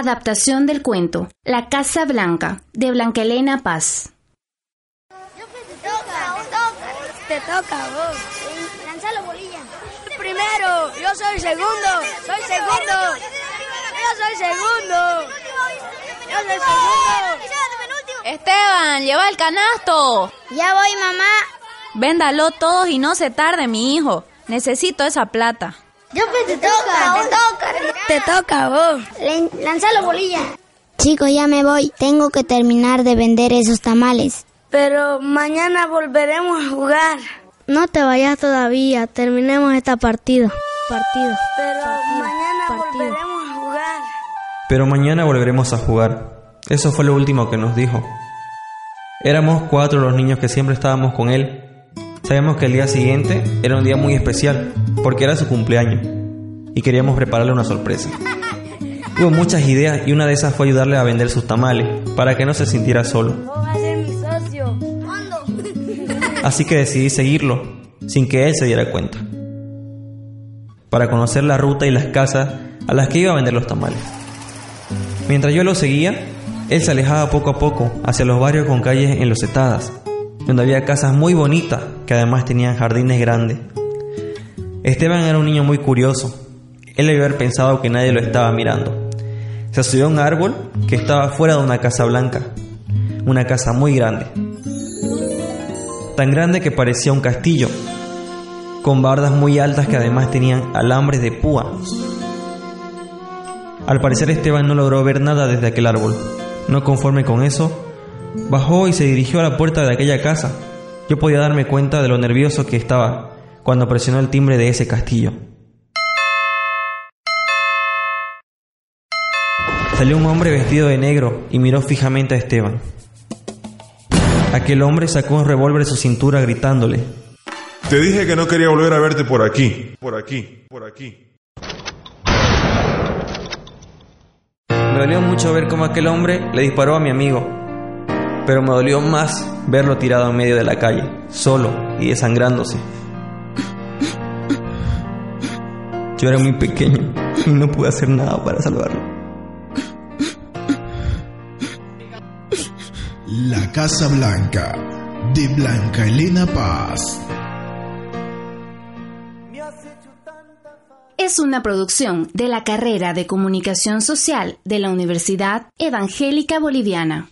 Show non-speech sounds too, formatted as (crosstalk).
Adaptación del cuento La Casa Blanca de Blanca Elena Paz. Te toca, vos. Lanza la bolilla. Primero, yo soy segundo. Soy segundo. Yo soy segundo. Yo soy segundo. Esteban, lleva el canasto. Ya voy, mamá. Véndalo todos y no se tarde, mi hijo. Necesito esa plata. Yo te toca, te toca. Te toca, vos. Lanza la bolilla. Chicos, ya me voy. Tengo que terminar de vender esos tamales. Pero mañana volveremos a jugar. No te vayas todavía. Terminemos esta partida. Partido. Pero mañana volveremos a jugar. Pero mañana volveremos a jugar. Eso fue lo último que nos dijo. Éramos cuatro los niños que siempre estábamos con él. Sabíamos que el día siguiente era un día muy especial, porque era su cumpleaños, y queríamos prepararle una sorpresa. Hubo muchas ideas y una de esas fue ayudarle a vender sus tamales, para que no se sintiera solo. (laughs) Así que decidí seguirlo, sin que él se diera cuenta, para conocer la ruta y las casas a las que iba a vender los tamales. Mientras yo lo seguía, él se alejaba poco a poco hacia los barrios con calles enlosetadas, donde había casas muy bonitas que además tenían jardines grandes. Esteban era un niño muy curioso. Él debió haber pensado que nadie lo estaba mirando. Se subió a un árbol que estaba fuera de una casa blanca, una casa muy grande, tan grande que parecía un castillo, con bardas muy altas que además tenían alambres de púa. Al parecer Esteban no logró ver nada desde aquel árbol. No conforme con eso, bajó y se dirigió a la puerta de aquella casa. Yo podía darme cuenta de lo nervioso que estaba cuando presionó el timbre de ese castillo. Salió un hombre vestido de negro y miró fijamente a Esteban. Aquel hombre sacó un revólver de su cintura gritándole. Te dije que no quería volver a verte por aquí, por aquí, por aquí. Me dolió mucho ver cómo aquel hombre le disparó a mi amigo, pero me dolió más verlo tirado en medio de la calle, solo y desangrándose. Yo era muy pequeño y no pude hacer nada para salvarlo. La Casa Blanca de Blanca Elena Paz. Es una producción de la carrera de Comunicación Social de la Universidad Evangélica Boliviana.